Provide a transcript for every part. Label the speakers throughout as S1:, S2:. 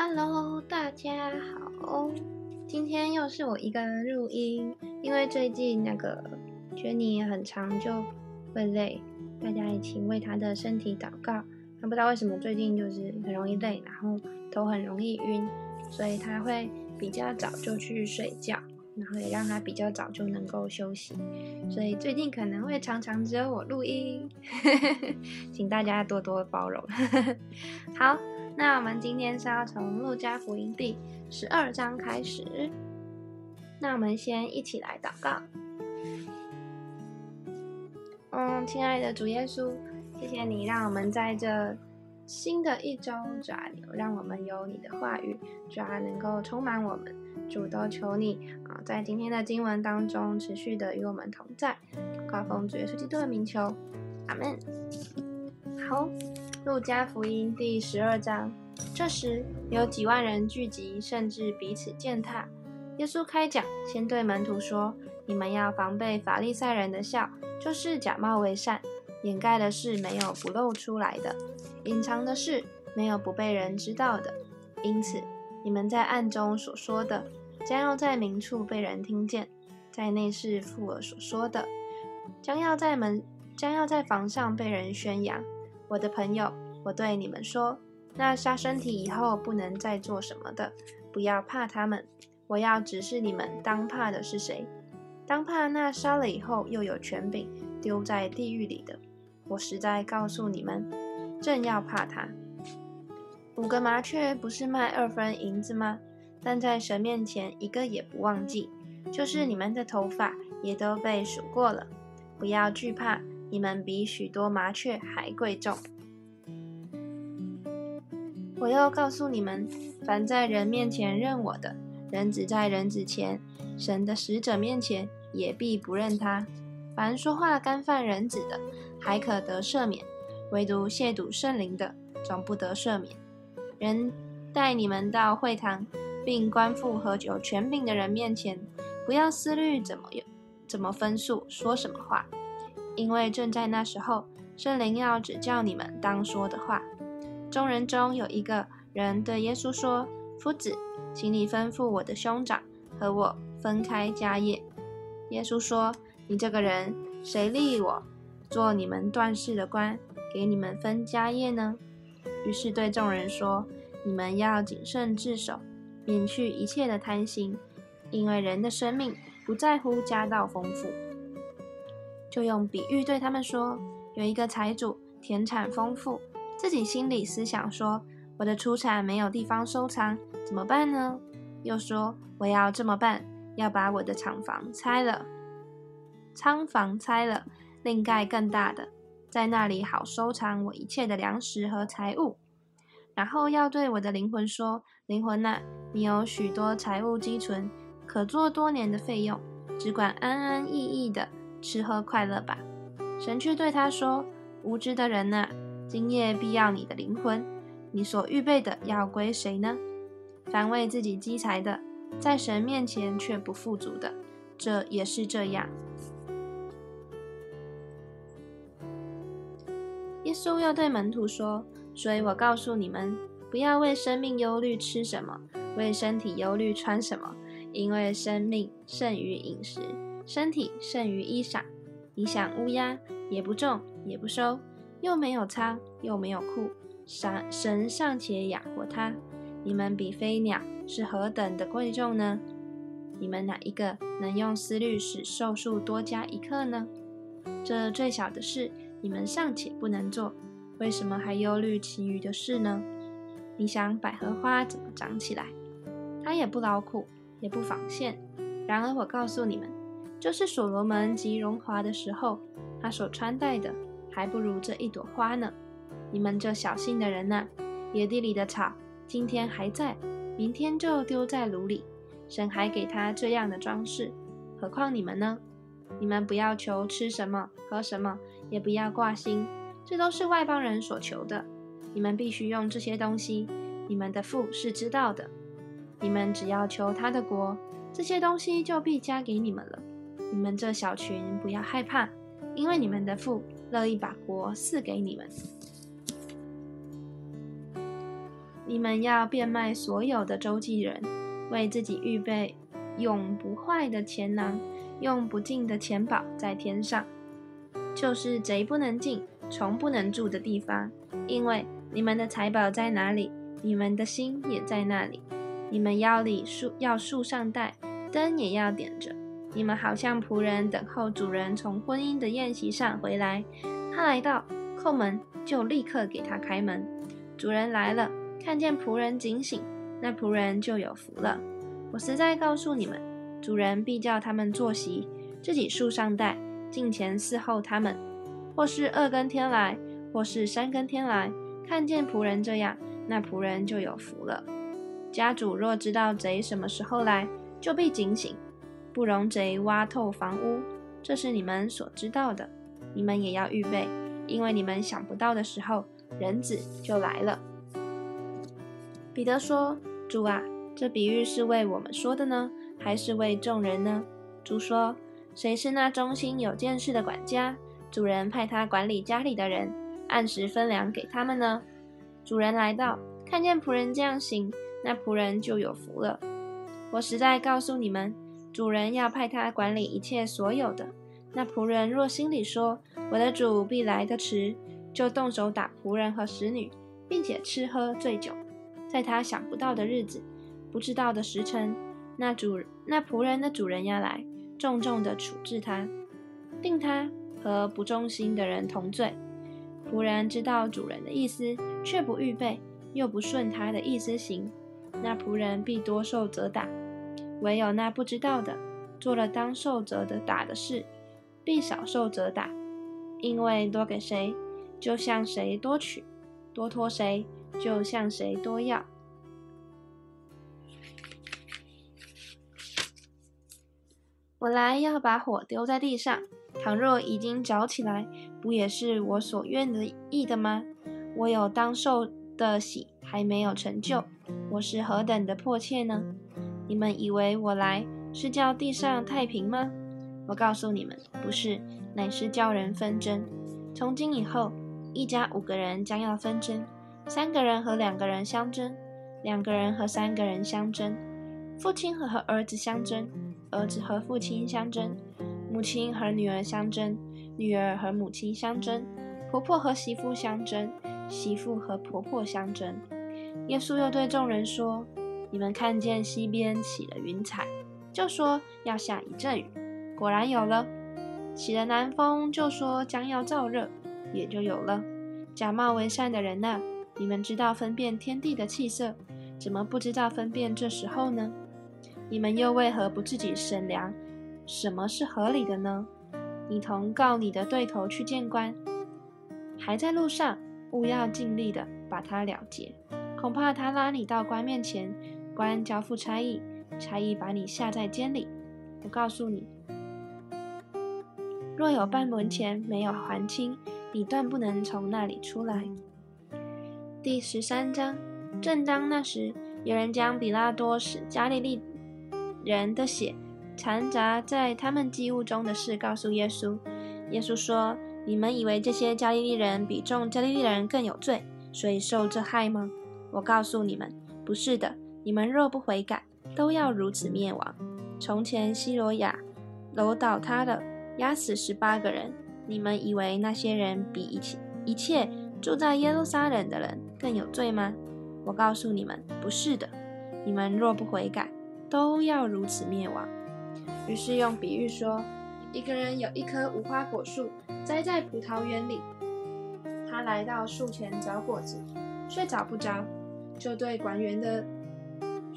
S1: Hello，大家好，今天又是我一个人录音，因为最近那个 Jenny 很长就会累，大家一起为她的身体祷告。她不知道为什么最近就是很容易累，然后头很容易晕，所以她会比较早就去睡觉，然后也让她比较早就能够休息，所以最近可能会常常只有我录音，请大家多多包容。好。那我们今天是要从路加福音第十二章开始。那我们先一起来祷告。嗯，亲爱的主耶稣，谢谢你让我们在这新的一周，主啊，让我们有你的话语，主啊，能够充满我们。主都求你啊，在今天的经文当中持续的与我们同在。高奉主耶稣基督的名求，阿门。好。路加福音第十二章，这时有几万人聚集，甚至彼此践踏。耶稣开讲，先对门徒说：“你们要防备法利赛人的笑，就是假冒为善，掩盖的事没有不露出来的，隐藏的事没有不被人知道的。因此，你们在暗中所说的，将要在明处被人听见；在内室父儿所说的，将要在门，将要在房上被人宣扬。”我的朋友，我对你们说，那杀身体以后不能再做什么的，不要怕他们。我要指示你们，当怕的是谁？当怕那杀了以后又有权柄丢在地狱里的。我实在告诉你们，正要怕他。五个麻雀不是卖二分银子吗？但在神面前一个也不忘记，就是你们的头发也都被数过了。不要惧怕。你们比许多麻雀还贵重。我又告诉你们，凡在人面前认我的，人子在人子前，神的使者面前也必不认他。凡说话干犯人子的，还可得赦免；唯独亵渎圣灵的，总不得赦免。人带你们到会堂，并官复和有权柄的人面前，不要思虑怎么有怎么分数，说什么话。因为正在那时候，圣灵要指教你们当说的话。众人中有一个人对耶稣说：“夫子，请你吩咐我的兄长和我分开家业。”耶稣说：“你这个人，谁立我做你们断事的官，给你们分家业呢？”于是对众人说：“你们要谨慎自守，免去一切的贪心，因为人的生命不在乎家道丰富。”就用比喻对他们说：有一个财主，田产丰富，自己心里思想说：“我的出产没有地方收藏，怎么办呢？”又说：“我要这么办，要把我的厂房拆了，仓房拆了，另盖更大的，在那里好收藏我一切的粮食和财物。然后要对我的灵魂说：灵魂呐，你有许多财物积存，可做多年的费用，只管安安逸逸的。”吃喝快乐吧。神却对他说：“无知的人呐，今夜必要你的灵魂，你所预备的要归谁呢？凡为自己积财的，在神面前却不富足的，这也是这样。”耶稣又对门徒说：“所以我告诉你们，不要为生命忧虑吃什么，为身体忧虑穿什么，因为生命胜于饮食。”身体胜于衣裳。你想乌鸦也不种也不收，又没有仓又没有库，神神尚且养活它，你们比飞鸟是何等的贵重呢？你们哪一个能用思虑使寿数多加一刻呢？这最小的事你们尚且不能做，为什么还忧虑其余的事呢？你想百合花怎么长起来？它也不劳苦，也不纺线。然而我告诉你们。就是所罗门极荣华的时候，他所穿戴的还不如这一朵花呢。你们这小心的人呐，野地里的草今天还在，明天就丢在炉里。神还给他这样的装饰，何况你们呢？你们不要求吃什么、喝什么，也不要挂心，这都是外邦人所求的。你们必须用这些东西，你们的父是知道的。你们只要求他的国，这些东西就必加给你们了。你们这小群不要害怕，因为你们的父乐意把国赐给你们。你们要变卖所有的周记人，为自己预备永不坏的钱囊，用不尽的钱宝在天上，就是贼不能进、虫不能住的地方。因为你们的财宝在哪里，你们的心也在那里。你们腰里束要束上带，灯也要点着。你们好像仆人等候主人从婚姻的宴席上回来，他来到叩门，就立刻给他开门。主人来了，看见仆人警醒，那仆人就有福了。我实在告诉你们，主人必叫他们坐席，自己束上带，近前伺候他们。或是二更天来，或是三更天来，看见仆人这样，那仆人就有福了。家主若知道贼什么时候来，就必警醒。不容贼挖透房屋，这是你们所知道的。你们也要预备，因为你们想不到的时候，人子就来了。彼得说：“主啊，这比喻是为我们说的呢，还是为众人呢？”主说：“谁是那忠心有见识的管家？主人派他管理家里的人，按时分粮给他们呢。主人来到，看见仆人这样行，那仆人就有福了。我实在告诉你们。”主人要派他管理一切所有的。那仆人若心里说：“我的主必来得迟”，就动手打仆人和使女，并且吃喝醉酒。在他想不到的日子、不知道的时辰，那主那仆人的主人要来，重重的处置他，定他和不忠心的人同罪。仆人知道主人的意思，却不预备，又不顺他的意思行，那仆人必多受责打。唯有那不知道的，做了当受责的打的事，必少受责打，因为多给谁，就向谁多取；多托谁，就向谁多要。我来要把火丢在地上，倘若已经着起来，不也是我所愿的意的吗？我有当受的喜还没有成就，我是何等的迫切呢？你们以为我来是叫地上太平吗？我告诉你们，不是，乃是叫人纷争。从今以后，一家五个人将要纷争，三个人和两个人相争，两个人和三个人相争，父亲和和儿子相争，儿子和父亲相争，母亲和女儿相争，女儿和母亲相争，婆婆和媳妇相争，媳妇和婆婆相争。耶稣又对众人说。你们看见西边起了云彩，就说要下一阵雨，果然有了；起了南风，就说将要燥热，也就有了。假冒为善的人呐，你们知道分辨天地的气色，怎么不知道分辨这时候呢？你们又为何不自己审量什么是合理的呢？你同告你的对头去见官，还在路上，务要尽力的把他了结，恐怕他拉你到官面前。官交付差役，差役把你下在监里。我告诉你，若有半文钱没有还清，你断不能从那里出来。第十三章，正当那时，有人将比拉多使加利利人的血掺杂在他们祭物中的事告诉耶稣。耶稣说：“你们以为这些加利利人比众加利利人更有罪，所以受这害吗？我告诉你们，不是的。”你们若不悔改，都要如此灭亡。从前希罗亚楼倒塌了，压死十八个人。你们以为那些人比一切一切住在耶路撒冷的人更有罪吗？我告诉你们，不是的。你们若不悔改，都要如此灭亡。于是用比喻说：一个人有一棵无花果树栽在葡萄园里，他来到树前找果子，却找不着，就对管园的。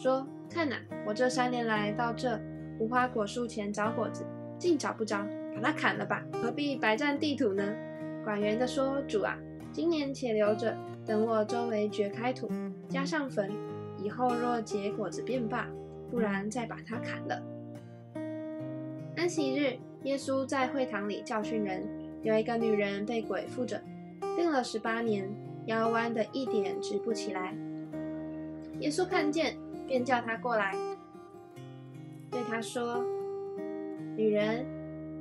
S1: 说：“看呐，我这三年来到这无花果树前找果子，竟找不着，把它砍了吧，何必白占地土呢？”管园的说：“主啊，今年且留着，等我周围掘开土，加上坟，以后若结果子便罢，不然再把它砍了。”安息日，耶稣在会堂里教训人，有一个女人被鬼附着，病了十八年，腰弯的一点直不起来。耶稣看见。便叫他过来，对他说：“女人，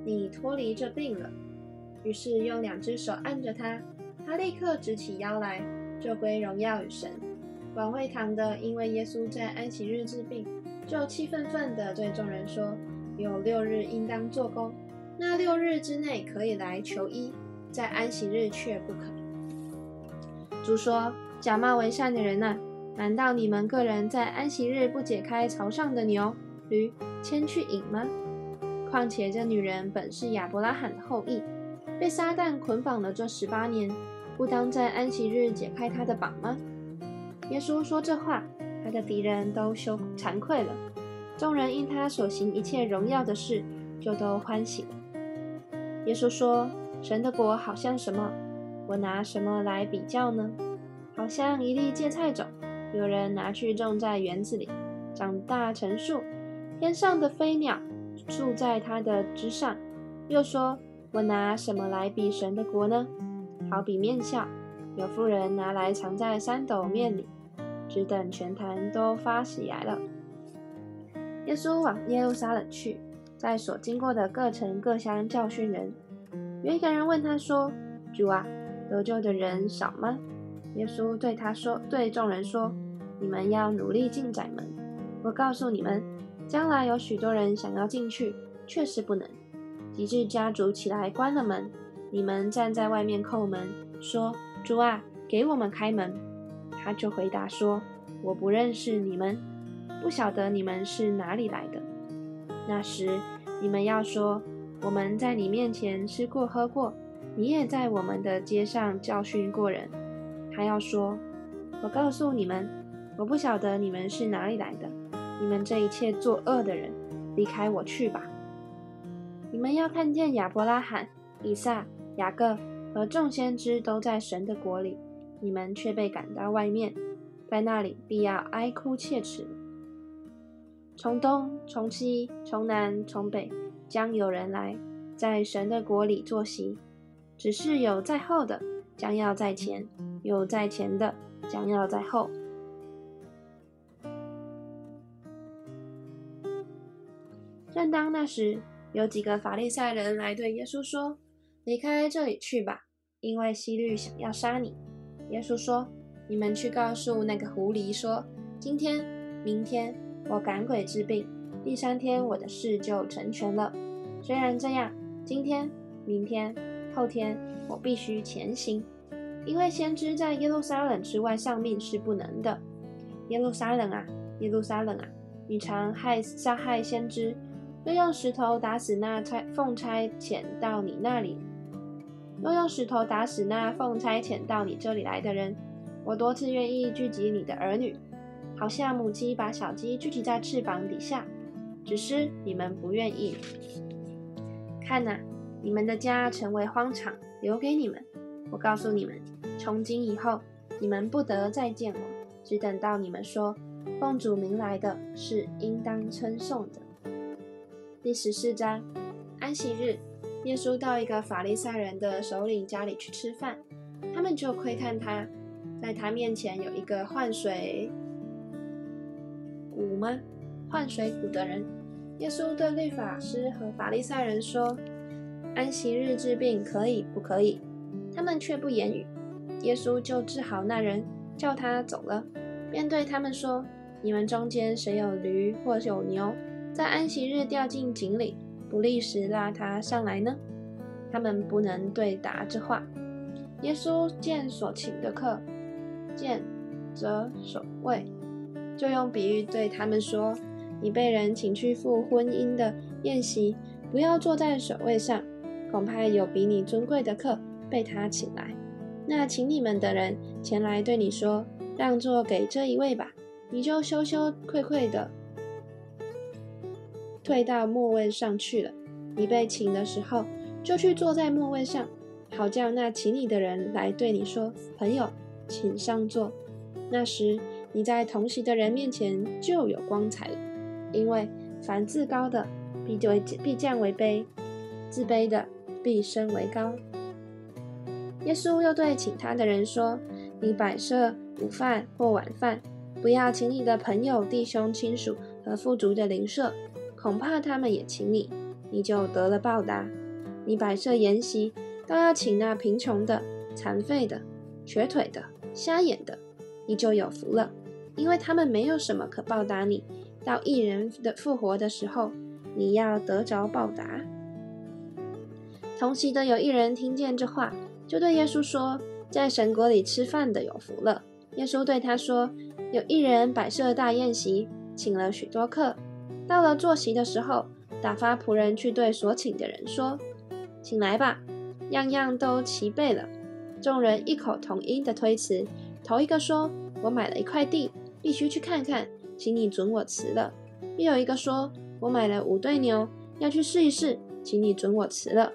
S1: 你脱离这病了。”于是用两只手按着他，他立刻直起腰来，就归荣耀与神。管会堂的因为耶稣在安息日治病，就气愤愤地对众人说：“有六日应当做工，那六日之内可以来求医，在安息日却不可。”主说：“假冒为善的人呐，难道你们个人在安息日不解开槽上的牛、驴，牵去饮吗？况且这女人本是亚伯拉罕的后裔，被撒旦捆绑了这十八年，不当在安息日解开她的绑吗？”耶稣说这话，他的敌人都羞惭愧了。众人因他所行一切荣耀的事，就都欢喜。耶稣说：“神的国好像什么？我拿什么来比较呢？好像一粒芥菜种，有人拿去种在园子里，长大成树，天上的飞鸟住在它的枝上。又说：我拿什么来比神的国呢？好比面笑，有妇人拿来藏在三斗面里。”只等全坛都发起来了。耶稣往耶路撒冷去，在所经过的各城各乡教训人。有一人问他说：“主啊，得救的人少吗？”耶稣对他说：“对众人说，你们要努力进窄门。我告诉你们，将来有许多人想要进去，却是不能。及至家主起来关了门，你们站在外面叩门，说：主啊，给我们开门。”他就回答说：“我不认识你们，不晓得你们是哪里来的。那时你们要说，我们在你面前吃过喝过，你也在我们的街上教训过人。还要说，我告诉你们，我不晓得你们是哪里来的。你们这一切作恶的人，离开我去吧。你们要看见亚伯拉罕、以撒、雅各和众先知都在神的国里。”你们却被赶到外面，在那里必要哀哭切齿。从东、从西、从南、从北，将有人来，在神的国里坐席。只是有在后的，将要在前；有在前的，将要在后。正当那时，有几个法利赛人来对耶稣说：“离开这里去吧，因为希律想要杀你。”耶稣说：“你们去告诉那个狐狸说，今天、明天我赶鬼治病，第三天我的事就成全了。虽然这样，今天、明天、后天我必须前行，因为先知在耶路撒冷之外丧命是不能的。耶路撒冷啊，耶路撒冷啊，你常害杀害先知，又用石头打死那差奉差遣到你那里。”又用石头打死那奉差遣到你这里来的人。我多次愿意聚集你的儿女，好像母鸡把小鸡聚集在翅膀底下，只是你们不愿意。看呐，你们的家成为荒场，留给你们。我告诉你们，从今以后，你们不得再见我，只等到你们说奉主名来的是应当称颂的。第十四章，安息日。耶稣到一个法利赛人的首领家里去吃饭，他们就窥探他，在他面前有一个换水谷吗？换水谷的人。耶稣对律法师和法利赛人说：“安息日治病可以不可以？”他们却不言语。耶稣就治好那人，叫他走了，便对他们说：“你们中间谁有驴或有牛，在安息日掉进井里？”不立时拉他上来呢？他们不能对答这话。耶稣见所请的客，见则守卫，就用比喻对他们说：“你被人请去赴婚姻的宴席，不要坐在首位上，恐怕有比你尊贵的客被他请来。那请你们的人前来对你说：让座给这一位吧，你就羞羞愧愧的。”退到末位上去了。你被请的时候，就去坐在末位上，好叫那请你的人来对你说：“朋友，请上座。”那时你在同席的人面前就有光彩了。因为凡自高的，必为必降为卑；自卑的，必升为高。耶稣又对请他的人说：“你摆设午饭或晚饭，不要请你的朋友、弟兄、亲属和富足的邻舍。”恐怕他们也请你，你就得了报答。你摆设筵席，倒要请那贫穷的、残废的、瘸腿的、瞎眼的，你就有福了。因为他们没有什么可报答你。到一人的复活的时候，你要得着报答。同席的有一人听见这话，就对耶稣说：“在神国里吃饭的有福了。”耶稣对他说：“有一人摆设大宴席，请了许多客。到了坐席的时候，打发仆人去对所请的人说：‘请来吧，样样都齐备了。’众人异口同音的推辞。头一个说：‘我买了一块地，必须去看看，请你准我辞了。’又有一个说：‘我买了五对牛，要去试一试，请你准我辞了。’”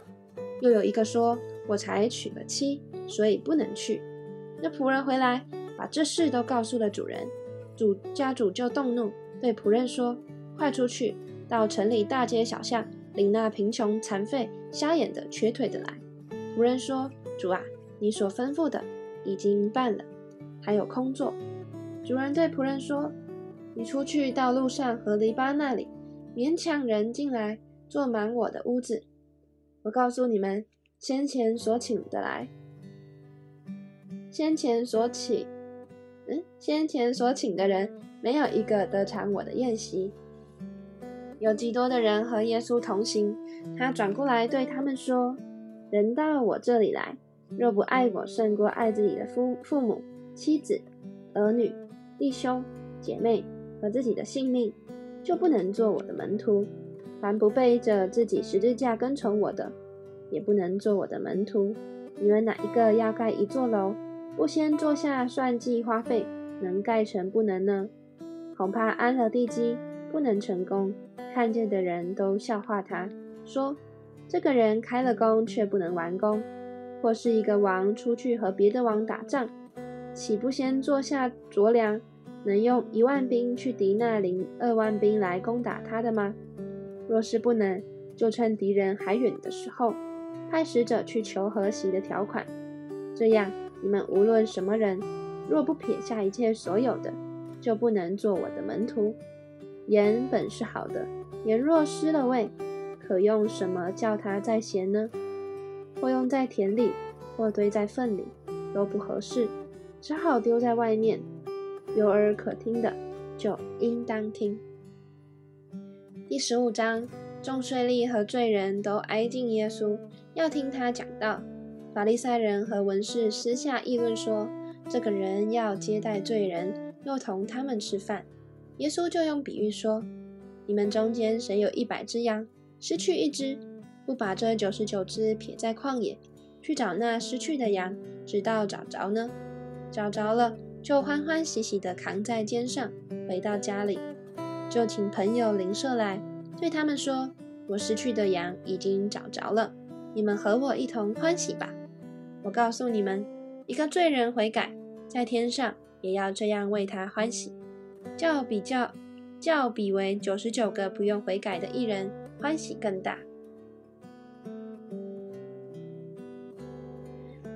S1: 又有一个说：“我才娶了妻，所以不能去。”那仆人回来，把这事都告诉了主人。主家主就动怒，对仆人说：“快出去，到城里大街小巷，领那贫穷、残废、瞎眼的、瘸腿的来。”仆人说：“主啊，你所吩咐的已经办了，还有空座。”主人对仆人说：“你出去到路上和篱笆那里，勉强人进来，坐满我的屋子。”我告诉你们，先前所请的来，先前所请，嗯，先前所请的人，没有一个得偿我的宴席。有极多的人和耶稣同行，他转过来对他们说：“人到我这里来，若不爱我胜过爱自己的父父母、妻子、儿女、弟兄、姐妹和自己的性命，就不能做我的门徒。”凡不背着自己十字架跟从我的，也不能做我的门徒。你们哪一个要盖一座楼，不先坐下算计花费，能盖成不能呢？恐怕安了地基，不能成功。看见的人都笑话他，说：这个人开了工，却不能完工。或是一个王出去和别的王打仗，岂不先坐下酌量，能用一万兵去敌那零二万兵来攻打他的吗？若是不能，就趁敌人还远的时候，派使者去求和习的条款。这样，你们无论什么人，若不撇下一切所有的，就不能做我的门徒。盐本是好的，盐若失了味，可用什么叫它再咸呢？或用在田里，或堆在粪里，都不合适，只好丢在外面。有耳可听的，就应当听。第十五章，众税吏和罪人都挨近耶稣，要听他讲道。法利赛人和文士私下议论说：“这个人要接待罪人，又同他们吃饭。”耶稣就用比喻说：“你们中间谁有一百只羊，失去一只，不把这九十九只撇在旷野，去找那失去的羊，直到找着呢？找着了，就欢欢喜喜地扛在肩上，回到家里。”就请朋友邻舍来，对他们说：“我失去的羊已经找着了，你们和我一同欢喜吧。”我告诉你们，一个罪人悔改，在天上也要这样为他欢喜，较比较较比为九十九个不用悔改的艺人欢喜更大。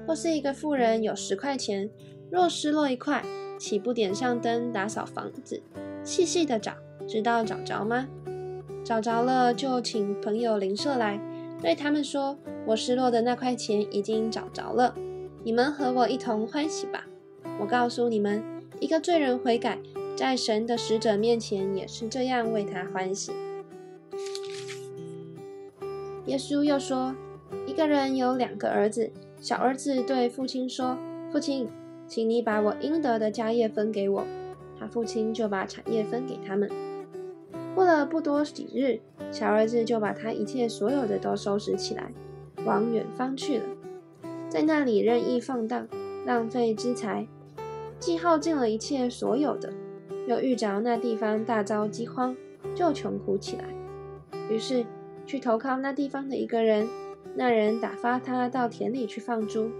S1: 或是一个富人有十块钱，若失落一块，岂不点上灯打扫房子，细细的找？知道找着吗？找着了，就请朋友邻舍来，对他们说：“我失落的那块钱已经找着了，你们和我一同欢喜吧。”我告诉你们，一个罪人悔改，在神的使者面前也是这样为他欢喜。耶稣又说：“一个人有两个儿子，小儿子对父亲说：‘父亲，请你把我应得的家业分给我。’他父亲就把产业分给他们。”过了不多几日，小儿子就把他一切所有的都收拾起来，往远方去了，在那里任意放荡，浪费资财，既耗尽了一切所有的，又遇着那地方大遭饥荒，就穷苦起来。于是去投靠那地方的一个人，那人打发他到田里去放猪，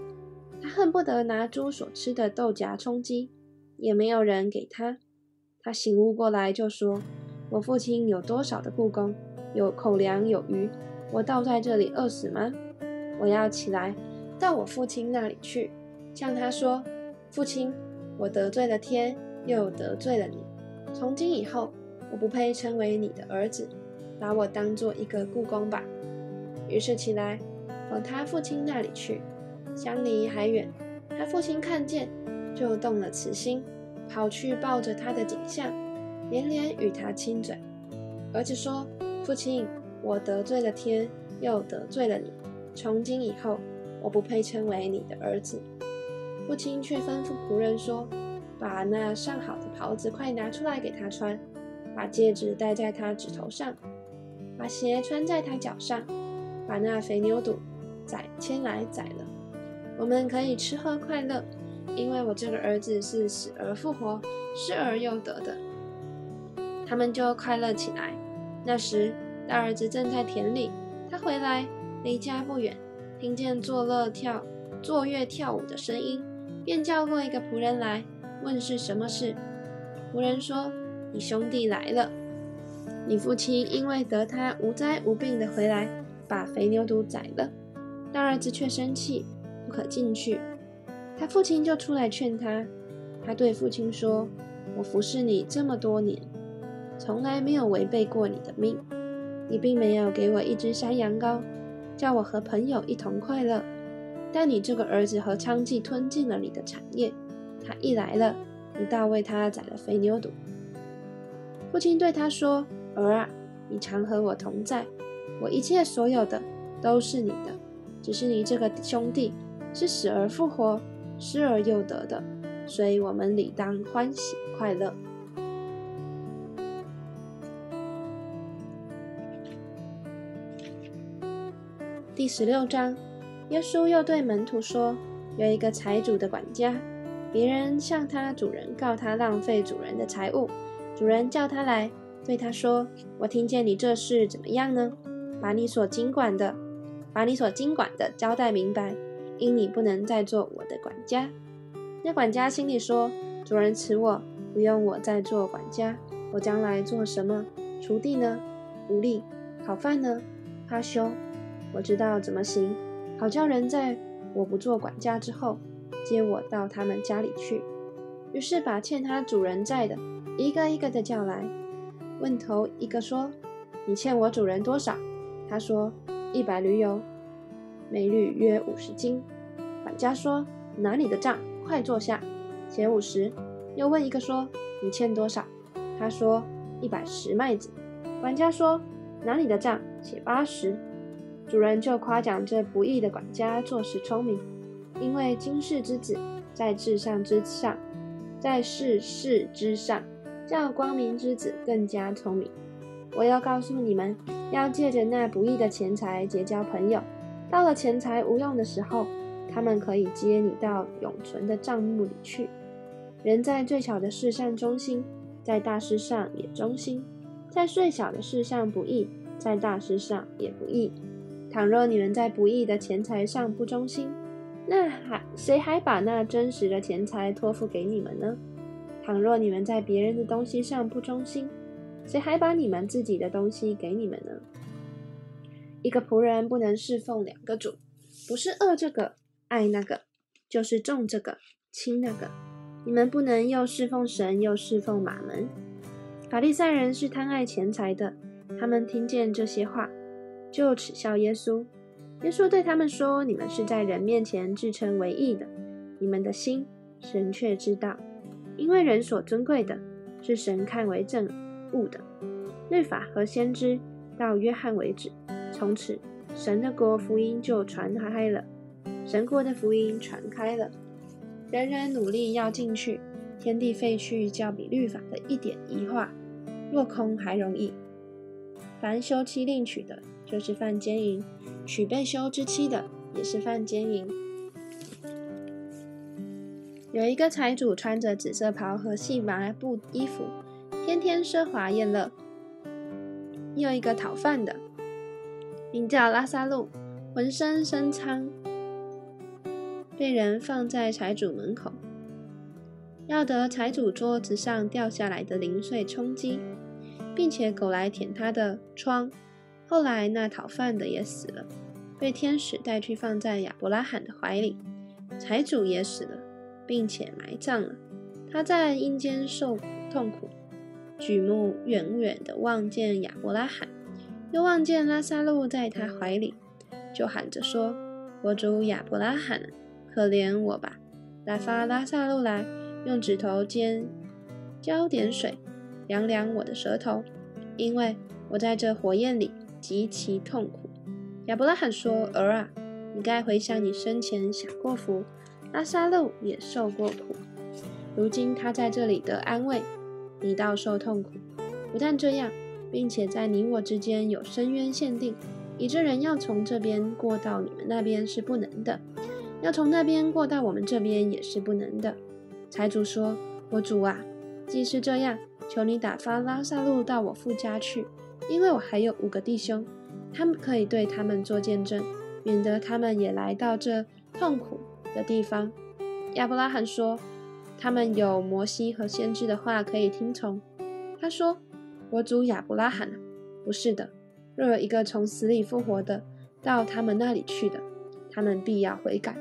S1: 他恨不得拿猪所吃的豆荚充饥，也没有人给他。他醒悟过来，就说。我父亲有多少的故宫，有口粮有余，我倒在这里饿死吗？我要起来到我父亲那里去，向他说：“父亲，我得罪了天，又得罪了你。从今以后，我不配称为你的儿子，把我当做一个故宫吧。”于是起来往他父亲那里去，相离还远，他父亲看见，就动了慈心，跑去抱着他的颈项，连连与他亲嘴。儿子说：“父亲，我得罪了天，又得罪了你。从今以后，我不配称为你的儿子。”父亲却吩咐仆人说：“把那上好的袍子快拿出来给他穿，把戒指戴在他指头上，把鞋穿在他脚上，把那肥牛肚宰牵来宰了。我们可以吃喝快乐，因为我这个儿子是死而复活，失而又得的。”他们就快乐起来。那时，大儿子正在田里，他回来，离家不远，听见作乐跳、作乐跳舞的声音，便叫过一个仆人来，问是什么事。仆人说：“你兄弟来了，你父亲因为得他无灾无病的回来，把肥牛犊宰了。大儿子却生气，不可进去。他父亲就出来劝他。他对父亲说：‘我服侍你这么多年。’”从来没有违背过你的命，你并没有给我一只山羊羔，叫我和朋友一同快乐。但你这个儿子和娼妓吞尽了你的产业，他一来了，你倒为他宰了肥牛犊。父亲对他说：“儿啊，你常和我同在，我一切所有的都是你的，只是你这个兄弟是死而复活，失而又得的，所以我们理当欢喜快乐。”第十六章，耶稣又对门徒说：“有一个财主的管家，别人向他主人告他浪费主人的财物，主人叫他来，对他说：‘我听见你这事怎么样呢？把你所经管的，把你所经管的交代明白，因你不能再做我的管家。’那管家心里说：‘主人辞我，不用我再做管家，我将来做什么？锄地呢？无力；讨饭呢？怕羞。’”我知道怎么行，好叫人在我不做管家之后，接我到他们家里去。于是把欠他主人债的一个一个的叫来，问头一个说：“你欠我主人多少？”他说：“一百驴油，每驴约五十斤。”管家说：“拿你的账，快坐下，写五十。”又问一个说：“你欠多少？”他说：“一百石麦子。”管家说：“拿你的账，写八十。”主人就夸奖这不义的管家做事聪明，因为今世之子在至上之上，在世事之上，叫光明之子更加聪明。我要告诉你们，要借着那不义的钱财结交朋友，到了钱财无用的时候，他们可以接你到永存的账目里去。人在最小的事上忠心，在大事上也忠心；在最小的事上不义，在大事上也不义。倘若你们在不义的钱财上不忠心，那还谁还把那真实的钱财托付给你们呢？倘若你们在别人的东西上不忠心，谁还把你们自己的东西给你们呢？一个仆人不能侍奉两个主，不是恶这个爱那个，就是重这个轻那个。你们不能又侍奉神又侍奉马门。法利赛人是贪爱钱财的，他们听见这些话。就耻笑耶稣。耶稣对他们说：“你们是在人面前自称为义的，你们的心神却知道，因为人所尊贵的，是神看为正物的。律法和先知到约翰为止，从此神的国福音就传开了。神国的福音传开了，人人努力要进去，天地废去，较比律法的一点一画落空还容易。凡休妻另取的。”就是犯奸淫，娶被休之妻的也是犯奸淫。有一个财主穿着紫色袍和细麻布衣服，天天奢华宴乐。又一个讨饭的，名叫拉萨路，浑身生疮，被人放在财主门口，要得财主桌子上掉下来的零碎充饥，并且狗来舔他的疮。后来，那讨饭的也死了，被天使带去放在亚伯拉罕的怀里。财主也死了，并且埋葬了。他在阴间受苦痛苦，举目远远地望见亚伯拉罕，又望见拉萨路在他怀里，就喊着说：“我主亚伯拉罕，可怜我吧！来发拉萨路来，用指头尖浇点水，凉凉我的舌头，因为我在这火焰里极其痛苦。”亚伯拉罕说：“儿啊，你该回想你生前享过福，拉萨路也受过苦，如今他在这里得安慰，你倒受痛苦。不但这样，并且在你我之间有深渊限定，以致人要从这边过到你们那边是不能的，要从那边过到我们这边也是不能的。”财主说：“我主啊，既是这样，求你打发拉萨路到我父家去，因为我还有五个弟兄。”他们可以对他们做见证，免得他们也来到这痛苦的地方。亚伯拉罕说：“他们有摩西和先知的话可以听从。”他说：“我主亚伯拉罕，不是的。若有一个从死里复活的到他们那里去的，他们必要悔改。”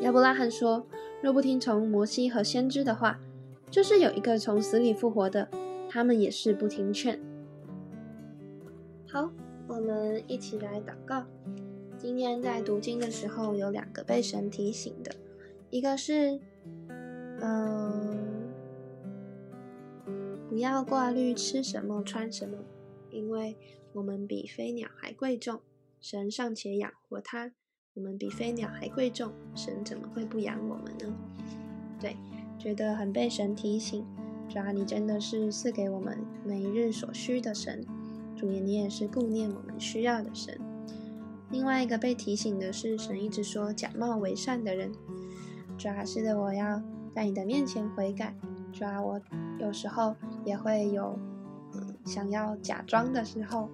S1: 亚伯拉罕说：“若不听从摩西和先知的话，就是有一个从死里复活的，他们也是不听劝。”好。我们一起来祷告。今天在读经的时候，有两个被神提醒的，一个是，嗯，不要挂虑吃什么穿什么，因为我们比飞鸟还贵重，神尚且养活它，我们比飞鸟还贵重，神怎么会不养我们呢？对，觉得很被神提醒，主要你真的是赐给我们每日所需的神。主耶，你也是顾念我们需要的神。另外一个被提醒的是，神一直说假冒为善的人。主要是的，我要在你的面前悔改。主要我有时候也会有想要假装的时候。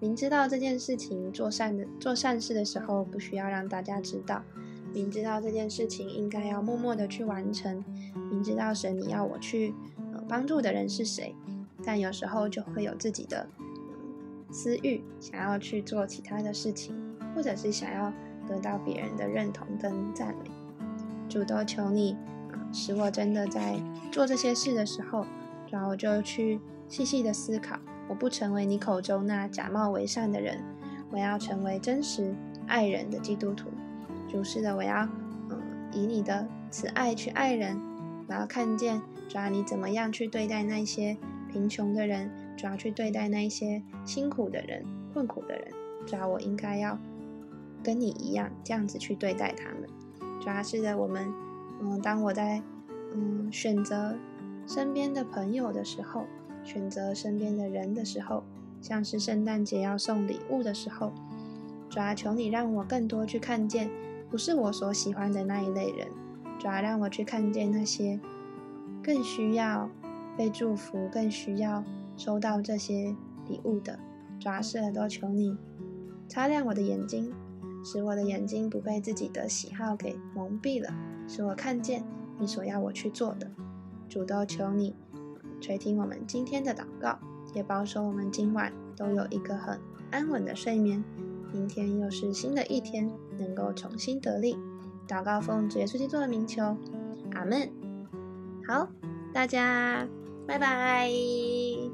S1: 明知道这件事情做善的做善事的时候不需要让大家知道，明知道这件事情应该要默默的去完成，明知道神你要我去呃帮助的人是谁。但有时候就会有自己的私欲，想要去做其他的事情，或者是想要得到别人的认同跟赞美。主都求你啊，使我真的在做这些事的时候，然后就去细细的思考，我不成为你口中那假冒为善的人，我要成为真实爱人的基督徒。主是的，我要嗯以你的慈爱去爱人，我要看见抓你怎么样去对待那些。贫穷的人，主要去对待那些辛苦的人、困苦的人。主要我应该要跟你一样，这样子去对待他们。主要是的，我们，嗯，当我在，嗯，选择身边的朋友的时候，选择身边的人的时候，像是圣诞节要送礼物的时候，主要求你让我更多去看见，不是我所喜欢的那一类人。主要让我去看见那些更需要。被祝福更需要收到这些礼物的，抓事了都求你擦亮我的眼睛，使我的眼睛不被自己的喜好给蒙蔽了，使我看见你所要我去做的。主都求你垂听我们今天的祷告，也保守我们今晚都有一个很安稳的睡眠。明天又是新的一天，能够重新得力。祷告奉主耶稣基督的名求，阿门。好，大家。拜拜。